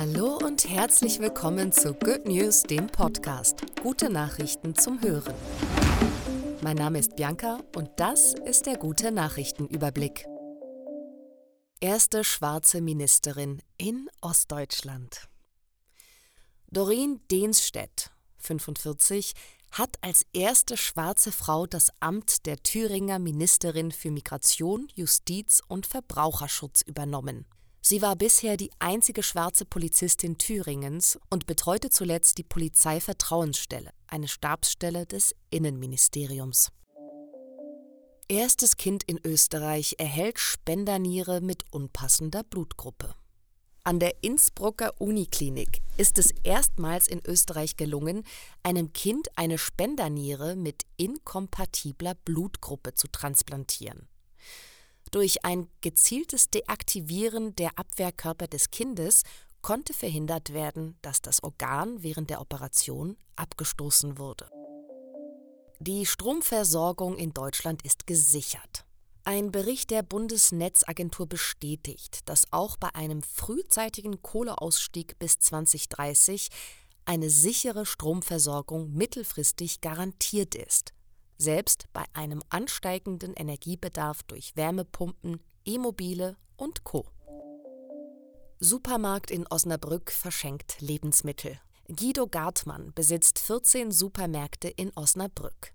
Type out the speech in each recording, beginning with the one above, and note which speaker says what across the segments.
Speaker 1: und herzlich willkommen zu Good News, dem Podcast. Gute Nachrichten zum Hören. Mein Name ist Bianca und das ist der gute Nachrichtenüberblick. Erste schwarze Ministerin in Ostdeutschland. Doreen Dehnsstedt, 45, hat als erste schwarze Frau das Amt der Thüringer Ministerin für Migration, Justiz und Verbraucherschutz übernommen. Sie war bisher die einzige schwarze Polizistin Thüringens und betreute zuletzt die Polizeivertrauensstelle, eine Stabsstelle des Innenministeriums. Erstes Kind in Österreich erhält Spenderniere mit unpassender Blutgruppe. An der Innsbrucker Uniklinik ist es erstmals in Österreich gelungen, einem Kind eine Spenderniere mit inkompatibler Blutgruppe zu transplantieren. Durch ein gezieltes Deaktivieren der Abwehrkörper des Kindes konnte verhindert werden, dass das Organ während der Operation abgestoßen wurde. Die Stromversorgung in Deutschland ist gesichert. Ein Bericht der Bundesnetzagentur bestätigt, dass auch bei einem frühzeitigen Kohleausstieg bis 2030 eine sichere Stromversorgung mittelfristig garantiert ist, selbst bei einem ansteigenden Energiebedarf durch Wärmepumpen, E-Mobile und Co. Supermarkt in Osnabrück verschenkt Lebensmittel. Guido Gartmann besitzt 14 Supermärkte in Osnabrück.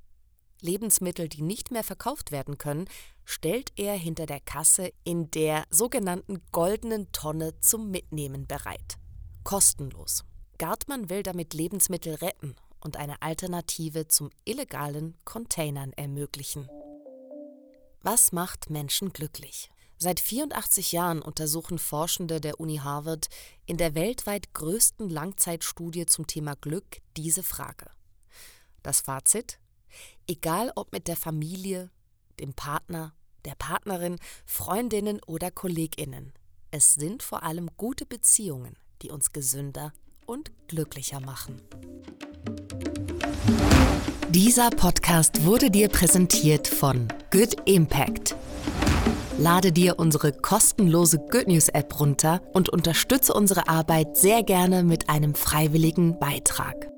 Speaker 1: Lebensmittel, die nicht mehr verkauft werden können, stellt er hinter der Kasse in der sogenannten goldenen Tonne zum Mitnehmen bereit. Kostenlos. Gartmann will damit Lebensmittel retten und eine Alternative zum illegalen Containern ermöglichen. Was macht Menschen glücklich? Seit 84 Jahren untersuchen Forschende der Uni Harvard in der weltweit größten Langzeitstudie zum Thema Glück diese Frage. Das Fazit? Egal ob mit der Familie, dem Partner, der Partnerin, Freundinnen oder Kolleginnen. Es sind vor allem gute Beziehungen, die uns gesünder und glücklicher machen. Dieser Podcast wurde dir präsentiert von Good Impact. Lade dir unsere kostenlose Good News App runter und unterstütze unsere Arbeit sehr gerne mit einem freiwilligen Beitrag.